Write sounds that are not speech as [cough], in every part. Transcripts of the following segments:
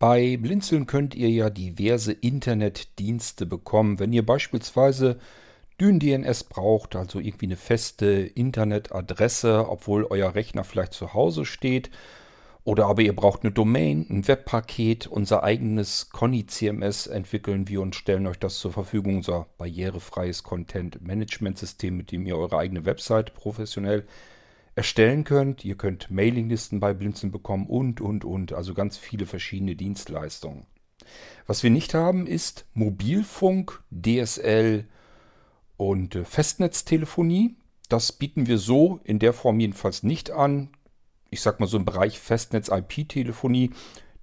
Bei Blinzeln könnt ihr ja diverse Internetdienste bekommen. Wenn ihr beispielsweise DynDNS braucht, also irgendwie eine feste Internetadresse, obwohl euer Rechner vielleicht zu Hause steht, oder aber ihr braucht eine Domain, ein Webpaket, unser eigenes Conny CMS entwickeln wir und stellen euch das zur Verfügung, unser barrierefreies Content-Management-System, mit dem ihr eure eigene Website professionell erstellen könnt. Ihr könnt Mailinglisten bei Blinzeln bekommen und, und, und. Also ganz viele verschiedene Dienstleistungen. Was wir nicht haben, ist Mobilfunk, DSL und äh, Festnetztelefonie. Das bieten wir so in der Form jedenfalls nicht an. Ich sag mal so im Bereich Festnetz-IP-Telefonie.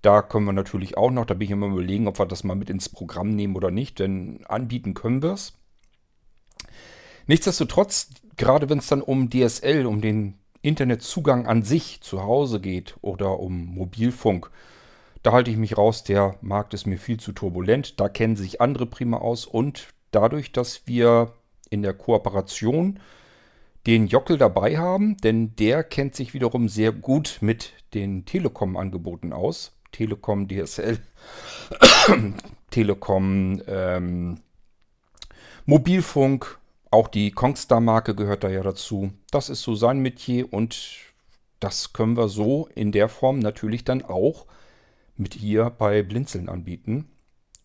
Da können wir natürlich auch noch, da bin ich immer überlegen, ob wir das mal mit ins Programm nehmen oder nicht, denn anbieten können wir es. Nichtsdestotrotz, gerade wenn es dann um DSL, um den Internetzugang an sich zu Hause geht oder um Mobilfunk, da halte ich mich raus, der Markt ist mir viel zu turbulent. Da kennen sich andere prima aus und dadurch, dass wir in der Kooperation den Jockel dabei haben, denn der kennt sich wiederum sehr gut mit den Telekom-Angeboten aus. Telekom DSL, [coughs] Telekom ähm, Mobilfunk, auch die Kongstar-Marke gehört da ja dazu. Das ist so sein Metier und das können wir so in der Form natürlich dann auch mit hier bei Blinzeln anbieten.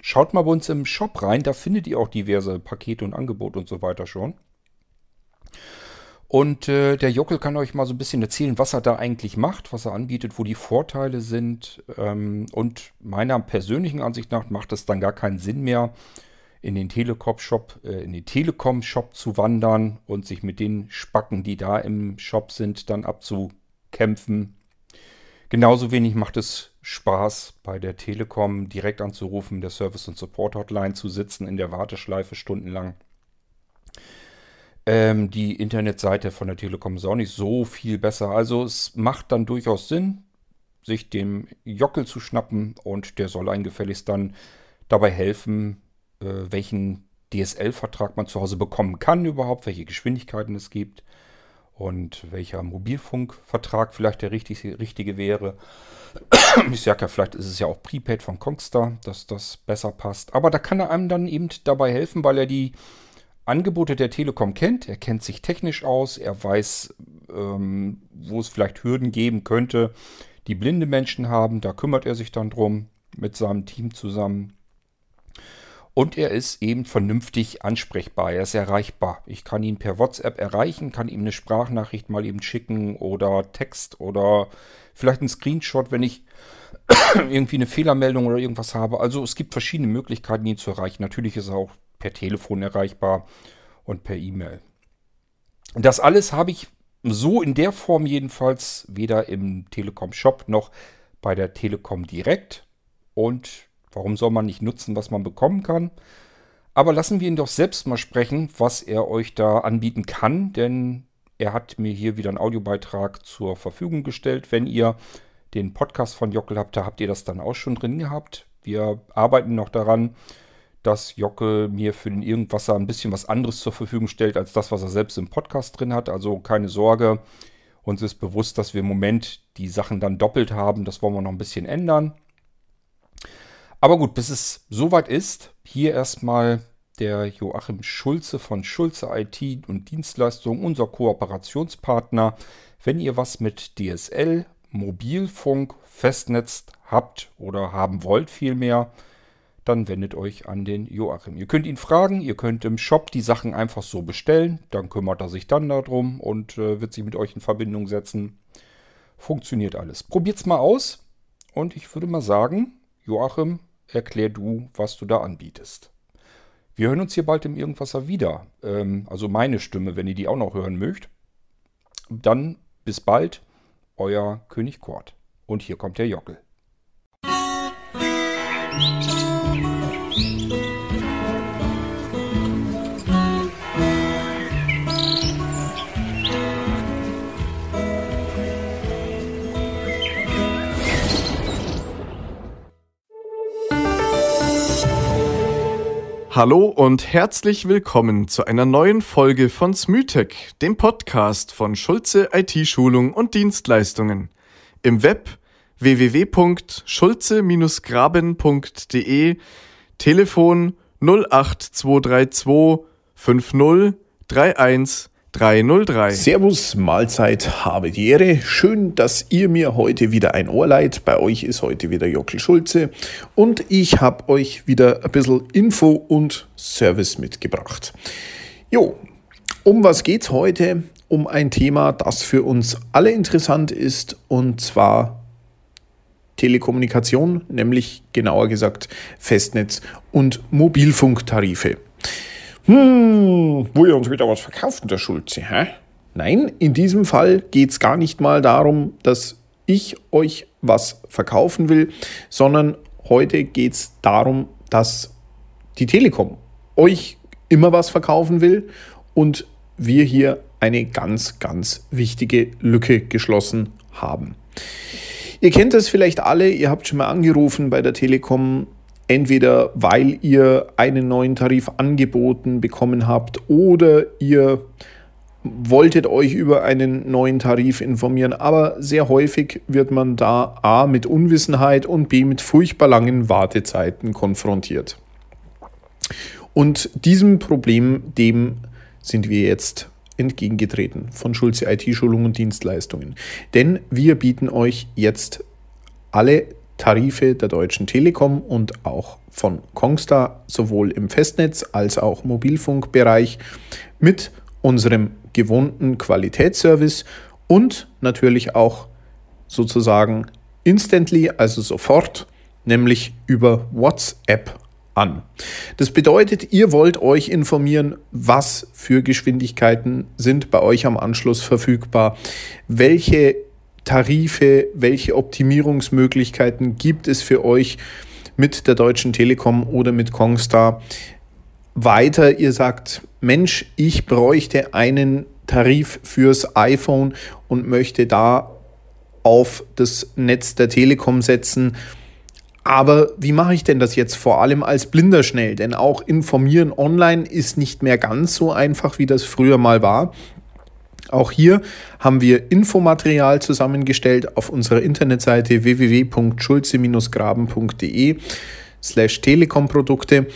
Schaut mal bei uns im Shop rein, da findet ihr auch diverse Pakete und Angebote und so weiter schon. Und äh, der Jockel kann euch mal so ein bisschen erzählen, was er da eigentlich macht, was er anbietet, wo die Vorteile sind. Ähm, und meiner persönlichen Ansicht nach macht es dann gar keinen Sinn mehr, in den Telekom-Shop, äh, in den Telekom-Shop zu wandern und sich mit den Spacken, die da im Shop sind, dann abzukämpfen. Genauso wenig macht es Spaß, bei der Telekom direkt anzurufen, der Service- und Support-Hotline zu sitzen, in der Warteschleife stundenlang. Ähm, die Internetseite von der Telekom ist auch nicht so viel besser. Also es macht dann durchaus Sinn, sich dem Jockel zu schnappen und der soll einen gefälligst dann dabei helfen, welchen DSL-Vertrag man zu Hause bekommen kann überhaupt, welche Geschwindigkeiten es gibt und welcher Mobilfunkvertrag vielleicht der richtige, richtige wäre. [clears throat] Ich sage ja, vielleicht ist es ja auch Prepaid von Kongstar, dass das besser passt. Aber da kann er einem dann eben dabei helfen, weil er die Angebote der Telekom kennt. Er kennt sich technisch aus. Er weiß, ähm, wo es vielleicht Hürden geben könnte, die blinde Menschen haben. Da kümmert er sich dann drum mit seinem Team zusammen. Und er ist eben vernünftig ansprechbar. Er ist erreichbar. Ich kann ihn per WhatsApp erreichen, kann ihm eine Sprachnachricht mal eben schicken oder Text oder vielleicht einen Screenshot, wenn ich [clears throat] irgendwie eine Fehlermeldung oder irgendwas habe. Also es gibt verschiedene Möglichkeiten, ihn zu erreichen. Natürlich ist er auch per Telefon erreichbar und per E-Mail. Das alles habe ich so in der Form jedenfalls weder im Telekom Shop noch bei der Telekom direkt. Und Warum soll man nicht nutzen, was man bekommen kann? Aber lassen wir ihn doch selbst mal sprechen, was er euch da anbieten kann, denn er hat mir hier wieder einen Audiobeitrag zur Verfügung gestellt. Wenn ihr den Podcast von Jockel habt, da habt ihr das dann auch schon drin gehabt. Wir arbeiten noch daran, dass Jockel mir für den Irgendwasser ein bisschen was anderes zur Verfügung stellt, als das, was er selbst im Podcast drin hat. Also keine Sorge, uns ist bewusst, dass wir im Moment die Sachen dann doppelt haben. Das wollen wir noch ein bisschen ändern. Aber gut, bis es soweit ist, hier erstmal der Joachim Schulze von Schulze IT und Dienstleistungen, unser Kooperationspartner. Wenn ihr was mit DSL, Mobilfunk, Festnetz habt oder haben wollt vielmehr, dann wendet euch an den Joachim. Ihr könnt ihn fragen, ihr könnt im Shop die Sachen einfach so bestellen, dann kümmert er sich dann darum und äh, wird sich mit euch in Verbindung setzen. Funktioniert alles. Probiert's mal aus und ich würde mal sagen, Joachim, erklär du, was du da anbietest. Wir hören uns hier bald im Irgendwasser wieder. Ähm, also meine Stimme, wenn ihr die auch noch hören mögt. Dann bis bald, euer König Kort. Und hier kommt der Jockel. Hallo und herzlich willkommen zu einer neuen Folge von Smytech, dem Podcast von Schulze IT-Schulung und Dienstleistungen. Im Web www.schulze-graben.de Telefon 08232 50 31 303. Servus, Mahlzeit, habe die Ehre. Schön, dass ihr mir heute wieder ein Ohr leiht. Bei euch ist heute wieder Jockel Schulze und ich habe euch wieder ein bisschen Info und Service mitgebracht. Jo, um was geht's heute? Um ein Thema, das für uns alle interessant ist und zwar Telekommunikation, nämlich genauer gesagt Festnetz und Mobilfunktarife. Hm, wo ihr uns wieder was verkauft, der Schulze, hä? Nein, in diesem Fall geht es gar nicht mal darum, dass ich euch was verkaufen will, sondern heute geht es darum, dass die Telekom euch immer was verkaufen will und wir hier eine ganz, ganz wichtige Lücke geschlossen haben. Ihr kennt das vielleicht alle, ihr habt schon mal angerufen bei der Telekom, entweder weil ihr einen neuen Tarif angeboten bekommen habt oder ihr wolltet euch über einen neuen Tarif informieren, aber sehr häufig wird man da a mit Unwissenheit und b mit furchtbar langen Wartezeiten konfrontiert. Und diesem Problem, dem sind wir jetzt entgegengetreten von Schulze IT-Schulung und Dienstleistungen. Denn wir bieten euch jetzt alle Tarife der Deutschen Telekom und auch von Kongstar sowohl im Festnetz als auch Mobilfunkbereich mit unserem gewohnten Qualitätsservice und natürlich auch sozusagen instantly, also sofort, nämlich über WhatsApp an. Das bedeutet, ihr wollt euch informieren, was für Geschwindigkeiten sind bei euch am Anschluss verfügbar, welche Tarife, welche Optimierungsmöglichkeiten gibt es für euch mit der Deutschen Telekom oder mit Kongstar. Weiter, ihr sagt, Mensch, ich bräuchte einen Tarif fürs iPhone und möchte da auf das Netz der Telekom setzen aber wie mache ich denn das jetzt vor allem als Blinder schnell? Denn auch informieren online ist nicht mehr ganz so einfach, wie das früher mal war. Auch hier haben wir Infomaterial zusammengestellt auf unserer Internetseite www.schulze-graben.de slash Telekom-Produkte,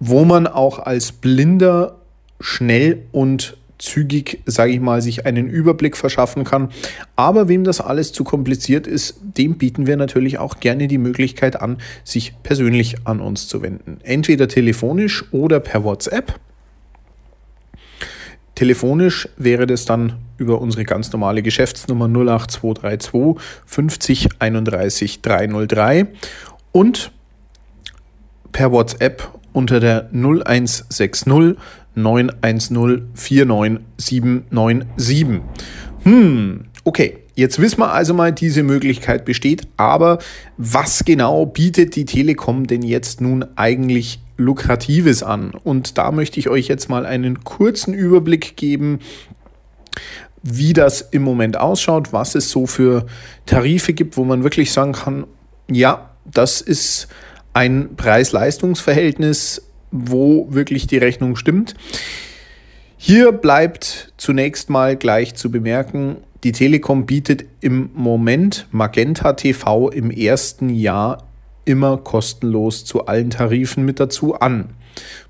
wo man auch als Blinder schnell und zügig, sage ich mal, sich einen Überblick verschaffen kann. Aber wem das alles zu kompliziert ist, dem bieten wir natürlich auch gerne die Möglichkeit an, sich persönlich an uns zu wenden. Entweder telefonisch oder per WhatsApp. Telefonisch wäre das dann über unsere ganz normale Geschäftsnummer 08232 50 31 303 und per WhatsApp unter der 0160 910 Hm, okay. Jetzt wissen wir also mal, diese Möglichkeit besteht, aber was genau bietet die Telekom denn jetzt nun eigentlich Lukratives an? Und da möchte ich euch jetzt mal einen kurzen Überblick geben, wie das im Moment ausschaut, was es so für Tarife gibt, wo man wirklich sagen kann, ja, das ist ein Preis-Leistungs-Verhältnis, wo wirklich die Rechnung stimmt. Hier bleibt zunächst mal gleich zu bemerken, die Telekom bietet im Moment Magenta TV im ersten Jahr immer kostenlos zu allen Tarifen mit dazu an.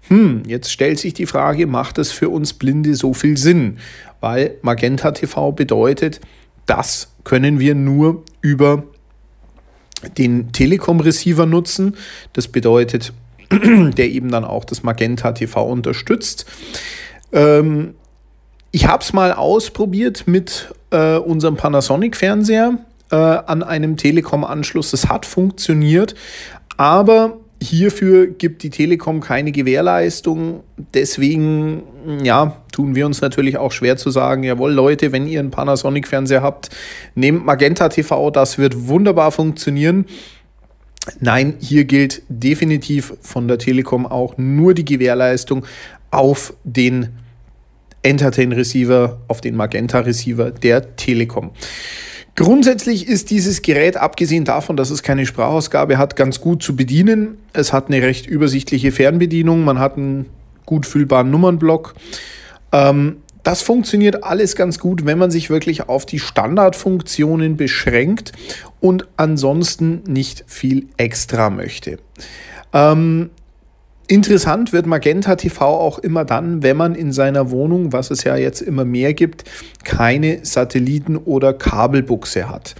Hm, jetzt stellt sich die Frage, macht es für uns Blinde so viel Sinn? Weil Magenta TV bedeutet, das können wir nur über den Telekom-Receiver nutzen. Das bedeutet, [clears throat] der eben dann auch das Magenta TV unterstützt. Ähm, ich habe es mal ausprobiert mit äh, unserem Panasonic-Fernseher äh, an einem Telekom-Anschluss. Es hat funktioniert, aber hierfür gibt die Telekom keine Gewährleistung. Deswegen, ja, tun wir uns natürlich auch schwer zu sagen, jawohl, Leute, wenn ihr einen Panasonic-Fernseher habt, nehmt Magenta TV, das wird wunderbar funktionieren. Nein, hier gilt definitiv von der Telekom auch nur die Gewährleistung auf den Entertain Receiver, auf den Magenta Receiver der Telekom. Grundsätzlich ist dieses Gerät, abgesehen davon, dass es keine Sprachausgabe hat, ganz gut zu bedienen. Es hat eine recht übersichtliche Fernbedienung, man hat einen gut fühlbaren Nummernblock. Ähm, das funktioniert alles ganz gut, wenn man sich wirklich auf die Standardfunktionen beschränkt und ansonsten nicht viel extra möchte. Ähm, Interessant wird Magenta TV auch immer dann, wenn man in seiner Wohnung, was es ja jetzt immer mehr gibt, keine Satelliten- oder Kabelbuchse hat.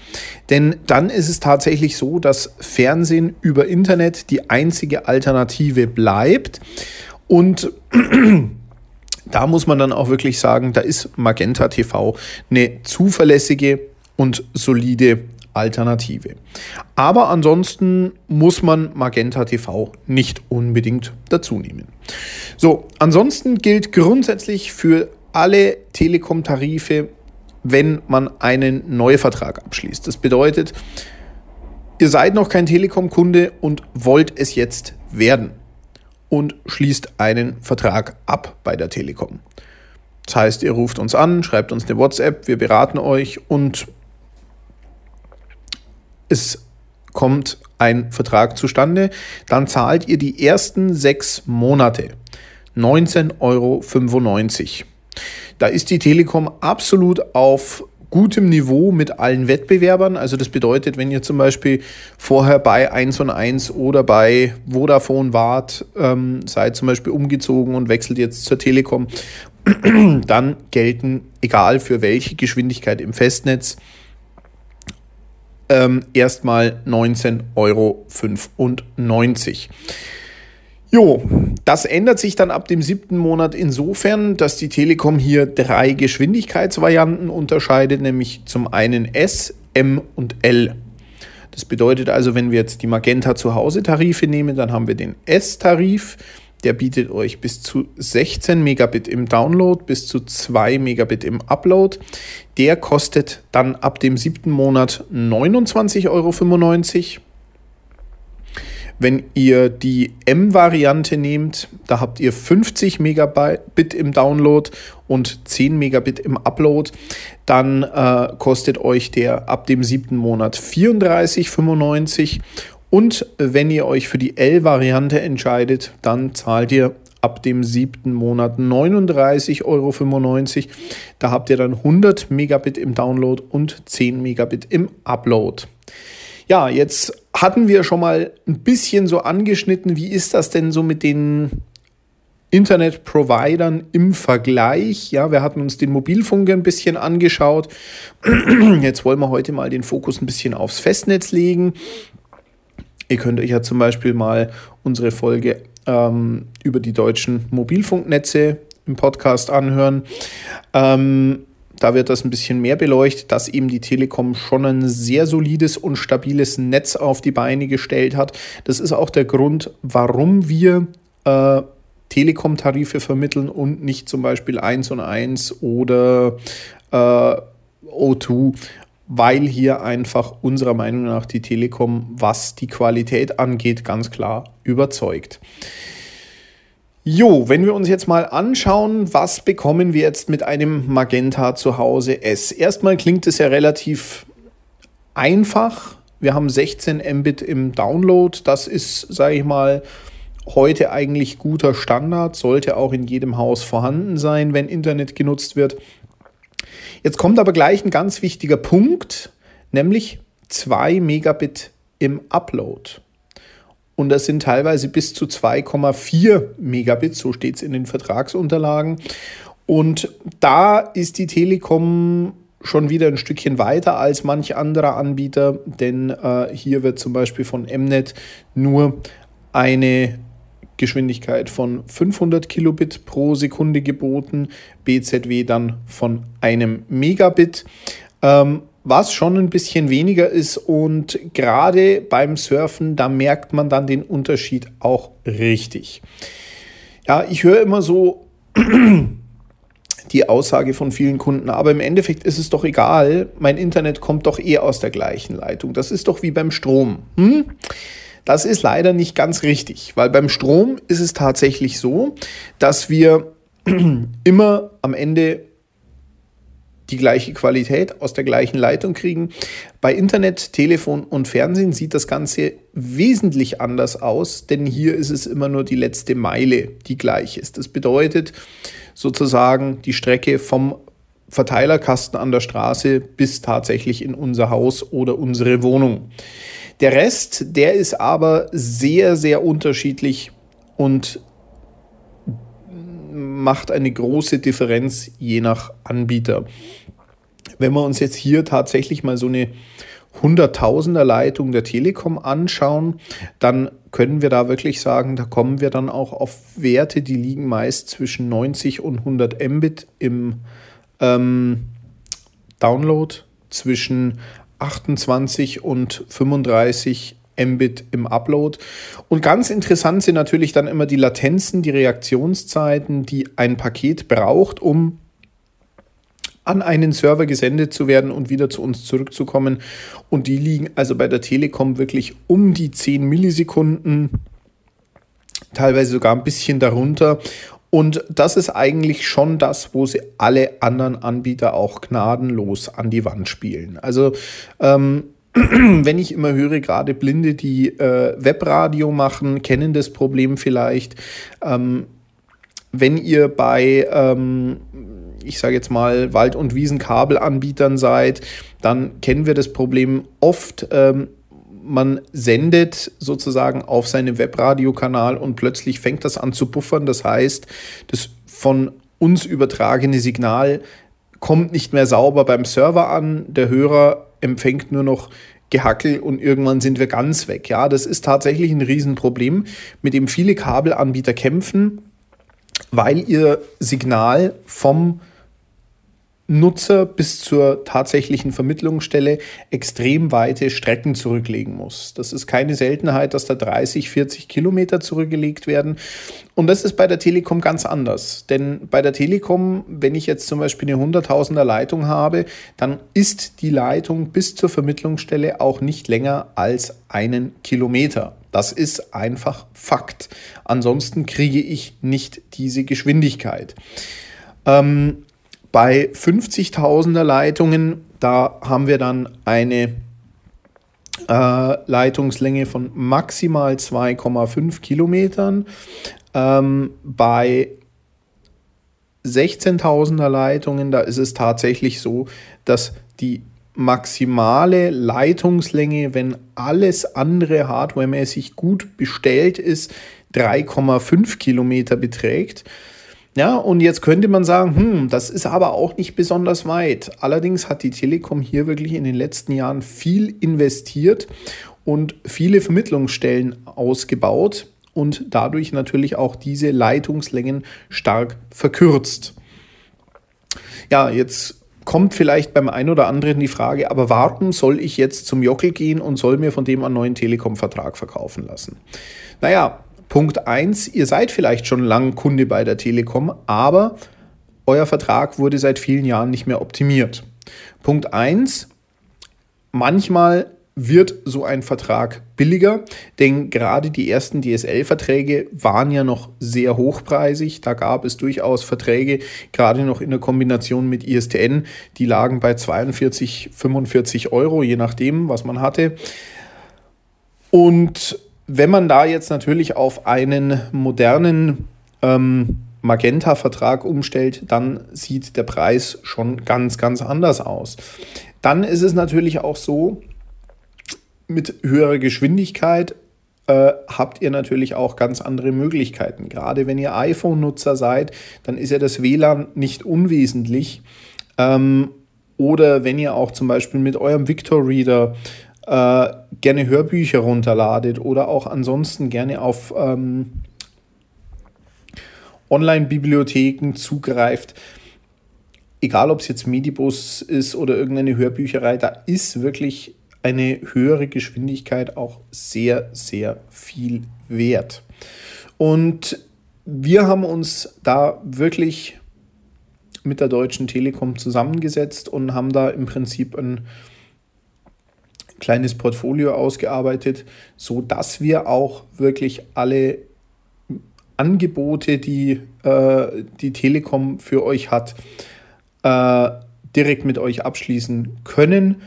Denn dann ist es tatsächlich so, dass Fernsehen über Internet die einzige Alternative bleibt. Und [clears throat] da muss man dann auch wirklich sagen, da ist Magenta TV eine zuverlässige und solide Alternative. Aber ansonsten muss man Magenta TV nicht unbedingt dazu nehmen. So, ansonsten gilt grundsätzlich für alle Telekom-Tarife, wenn man einen Neuvertrag abschließt. Das bedeutet, ihr seid noch kein Telekom-Kunde und wollt es jetzt werden und schließt einen Vertrag ab bei der Telekom. Das heißt, ihr ruft uns an, schreibt uns eine WhatsApp, wir beraten euch und es kommt ein Vertrag zustande, dann zahlt ihr die ersten sechs Monate 19,95 Euro. Da ist die Telekom absolut auf gutem Niveau mit allen Wettbewerbern. Also das bedeutet, wenn ihr zum Beispiel vorher bei 1 und 1 oder bei Vodafone wart, ähm, seid zum Beispiel umgezogen und wechselt jetzt zur Telekom, [clears throat] dann gelten, egal für welche Geschwindigkeit im Festnetz, ähm, erstmal 19,95 Euro. Jo, das ändert sich dann ab dem siebten Monat insofern, dass die Telekom hier drei Geschwindigkeitsvarianten unterscheidet, nämlich zum einen S, M und L. Das bedeutet also, wenn wir jetzt die Magenta Zuhause-Tarife nehmen, dann haben wir den S-Tarif, der bietet euch bis zu 16 Megabit im Download, bis zu 2 Megabit im Upload. Der kostet dann ab dem siebten Monat 29,95 Euro. Wenn ihr die M-Variante nehmt, da habt ihr 50 Megabit im Download und 10 Megabit im Upload, dann äh, kostet euch der ab dem siebten Monat 34,95 und wenn ihr euch für die L-Variante entscheidet, dann zahlt ihr ab dem siebten Monat 39,95 Euro. Da habt ihr dann 100 Megabit im Download und 10 Megabit im Upload. Ja, jetzt hatten wir schon mal ein bisschen so angeschnitten, wie ist das denn so mit den Internet-Providern im Vergleich. Ja, wir hatten uns den Mobilfunk ein bisschen angeschaut. [clears throat] Jetzt wollen wir heute mal den Fokus ein bisschen aufs Festnetz legen. Ihr könnt euch ja zum Beispiel mal unsere Folge ähm, über die deutschen Mobilfunknetze im Podcast anhören. Ähm, da wird das ein bisschen mehr beleuchtet, dass eben die Telekom schon ein sehr solides und stabiles Netz auf die Beine gestellt hat. Das ist auch der Grund, warum wir äh, Telekom-Tarife vermitteln und nicht zum Beispiel 1 und 1 oder äh, O2, weil hier einfach unserer Meinung nach die Telekom, was die Qualität angeht, ganz klar überzeugt. Jo, wenn wir uns jetzt mal anschauen, was bekommen wir jetzt mit einem Magenta zu Hause S? Erstmal klingt es ja relativ einfach. Wir haben 16 Mbit im Download. Das ist, sage ich mal, heute eigentlich guter Standard, sollte auch in jedem Haus vorhanden sein, wenn Internet genutzt wird. Jetzt kommt aber gleich ein ganz wichtiger Punkt, nämlich 2 Megabit im Upload. Und das sind teilweise bis zu 2,4 Megabit, so steht es in den Vertragsunterlagen. Und da ist die Telekom schon wieder ein Stückchen weiter als manch anderer Anbieter, denn äh, hier wird zum Beispiel von Mnet nur eine Geschwindigkeit von 500 Kilobit pro Sekunde geboten, BZW dann von einem Megabit, ähm, was schon ein bisschen weniger ist und gerade beim Surfen, da merkt man dann den Unterschied auch richtig. Ja, ich höre immer so [clears throat] die Aussage von vielen Kunden, aber im Endeffekt ist es doch egal, mein Internet kommt doch eh aus der gleichen Leitung. Das ist doch wie beim Strom. Hm? Das ist leider nicht ganz richtig, weil beim Strom ist es tatsächlich so, dass wir [clears throat] immer am Ende die gleiche Qualität aus der gleichen Leitung kriegen. Bei Internet, Telefon und Fernsehen sieht das Ganze wesentlich anders aus, denn hier ist es immer nur die letzte Meile, die gleich ist. Das bedeutet, sozusagen die Strecke vom Verteilerkasten an der Straße bis tatsächlich in unser Haus oder unsere Wohnung. Der Rest, der ist aber sehr, sehr unterschiedlich und macht eine große Differenz je nach Anbieter. Wenn wir uns jetzt hier tatsächlich mal so eine Hunderttausender Leitung der Telekom anschauen, dann können wir da wirklich sagen, da kommen wir dann auch auf Werte, die liegen meist zwischen 90 und 100 Mbit im ähm, Download, zwischen 28 und 35 Mbit im Upload. Und ganz interessant sind natürlich dann immer die Latenzen, die Reaktionszeiten, die ein Paket braucht, um an einen Server gesendet zu werden und wieder zu uns zurückzukommen. Und die liegen also bei der Telekom wirklich um die 10 Millisekunden, teilweise sogar ein bisschen darunter. Und das ist eigentlich schon das, wo sie alle anderen Anbieter auch gnadenlos an die Wand spielen. Also ähm, [clears throat] wenn ich immer höre, gerade Blinde, die äh, Webradio machen, kennen das Problem vielleicht. Ähm, wenn ihr bei, ähm, ich sage jetzt mal, Wald- und Wiesenkabelanbietern seid, dann kennen wir das Problem oft. Ähm, man sendet sozusagen auf seinem Webradiokanal und plötzlich fängt das an zu buffern. Das heißt, das von uns übertragene Signal kommt nicht mehr sauber beim Server an. Der Hörer empfängt nur noch Gehackel und irgendwann sind wir ganz weg. Ja, das ist tatsächlich ein Riesenproblem, mit dem viele Kabelanbieter kämpfen, weil ihr Signal vom Nutzer bis zur tatsächlichen Vermittlungsstelle extrem weite Strecken zurücklegen muss. Das ist keine Seltenheit, dass da 30, 40 Kilometer zurückgelegt werden. Und das ist bei der Telekom ganz anders. Denn bei der Telekom, wenn ich jetzt zum Beispiel eine 100.000er Leitung habe, dann ist die Leitung bis zur Vermittlungsstelle auch nicht länger als einen Kilometer. Das ist einfach Fakt. Ansonsten kriege ich nicht diese Geschwindigkeit. Ähm, bei 50.000er Leitungen, da haben wir dann eine äh, Leitungslänge von maximal 2,5 Kilometern. Ähm, bei 16.000er Leitungen, da ist es tatsächlich so, dass die maximale Leitungslänge, wenn alles andere hardwaremäßig gut bestellt ist, 3,5 Kilometer beträgt. Ja, und jetzt könnte man sagen, hm, das ist aber auch nicht besonders weit. Allerdings hat die Telekom hier wirklich in den letzten Jahren viel investiert und viele Vermittlungsstellen ausgebaut und dadurch natürlich auch diese Leitungslängen stark verkürzt. Ja, jetzt kommt vielleicht beim einen oder anderen die Frage, aber warum soll ich jetzt zum Jockel gehen und soll mir von dem einen neuen Telekom-Vertrag verkaufen lassen? Naja, Punkt 1, ihr seid vielleicht schon lang Kunde bei der Telekom, aber euer Vertrag wurde seit vielen Jahren nicht mehr optimiert. Punkt 1, manchmal wird so ein Vertrag billiger, denn gerade die ersten DSL-Verträge waren ja noch sehr hochpreisig. Da gab es durchaus Verträge, gerade noch in der Kombination mit ISTN, die lagen bei 42, 45 Euro, je nachdem, was man hatte. Und wenn man da jetzt natürlich auf einen modernen ähm, Magenta-Vertrag umstellt, dann sieht der Preis schon ganz, ganz anders aus. Dann ist es natürlich auch so, mit höherer Geschwindigkeit äh, habt ihr natürlich auch ganz andere Möglichkeiten. Gerade wenn ihr iPhone-Nutzer seid, dann ist ja das WLAN nicht unwesentlich. Ähm, oder wenn ihr auch zum Beispiel mit eurem Victor Reader äh, gerne Hörbücher runterladet oder auch ansonsten gerne auf ähm, Online-Bibliotheken zugreift. Egal, ob es jetzt Medibus ist oder irgendeine Hörbücherei, da ist wirklich eine höhere Geschwindigkeit auch sehr, sehr viel wert. Und wir haben uns da wirklich mit der Deutschen Telekom zusammengesetzt und haben da im Prinzip ein kleines Portfolio ausgearbeitet, so dass wir auch wirklich alle Angebote, die äh, die Telekom für euch hat, äh, direkt mit euch abschließen können,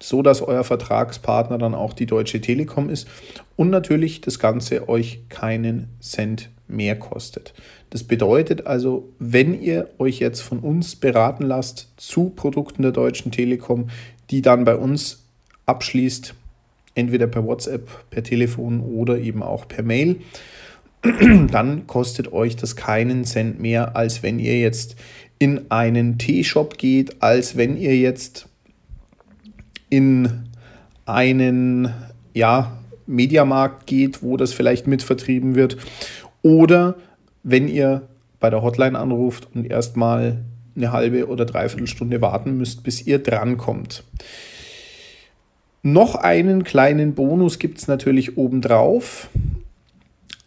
so dass euer Vertragspartner dann auch die Deutsche Telekom ist und natürlich das Ganze euch keinen Cent mehr kostet. Das bedeutet also, wenn ihr euch jetzt von uns beraten lasst zu Produkten der Deutschen Telekom, die dann bei uns abschließt, entweder per WhatsApp, per Telefon oder eben auch per Mail, [clears throat] dann kostet euch das keinen Cent mehr, als wenn ihr jetzt in einen T-Shop geht, als wenn ihr jetzt in einen ja, Mediamarkt geht, wo das vielleicht mitvertrieben wird. Oder wenn ihr bei der Hotline anruft und erstmal eine halbe oder dreiviertel Stunde warten müsst, bis ihr drankommt. Noch einen kleinen Bonus gibt es natürlich obendrauf.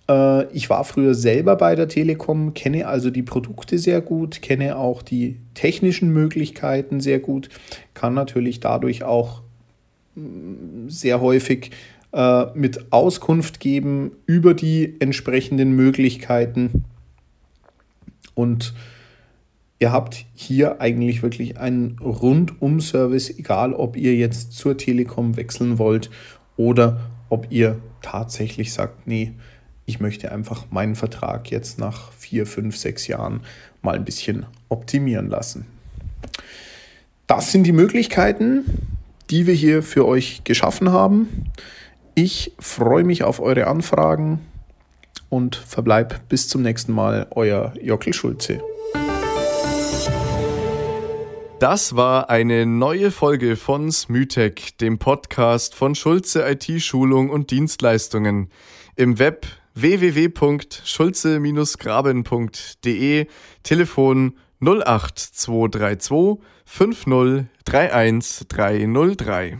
Äh, ich war früher selber bei der Telekom, kenne also die Produkte sehr gut, kenne auch die technischen Möglichkeiten sehr gut, kann natürlich dadurch auch mm, sehr häufig äh, mit Auskunft geben über die entsprechenden Möglichkeiten. Und ihr habt hier eigentlich wirklich einen Rundum-Service, egal ob ihr jetzt zur Telekom wechseln wollt oder ob ihr tatsächlich sagt, nee, ich möchte einfach meinen Vertrag jetzt nach vier, fünf, sechs Jahren mal ein bisschen optimieren lassen. Das sind die Möglichkeiten, die wir hier für euch geschaffen haben. Ich freue mich auf eure Anfragen und verbleib bis zum nächsten Mal, euer Jockel Schulze. Das war eine neue Folge von Smytech, dem Podcast von Schulze IT Schulung und Dienstleistungen. Im Web www.schulze-graben.de, Telefon 08232 50 30303.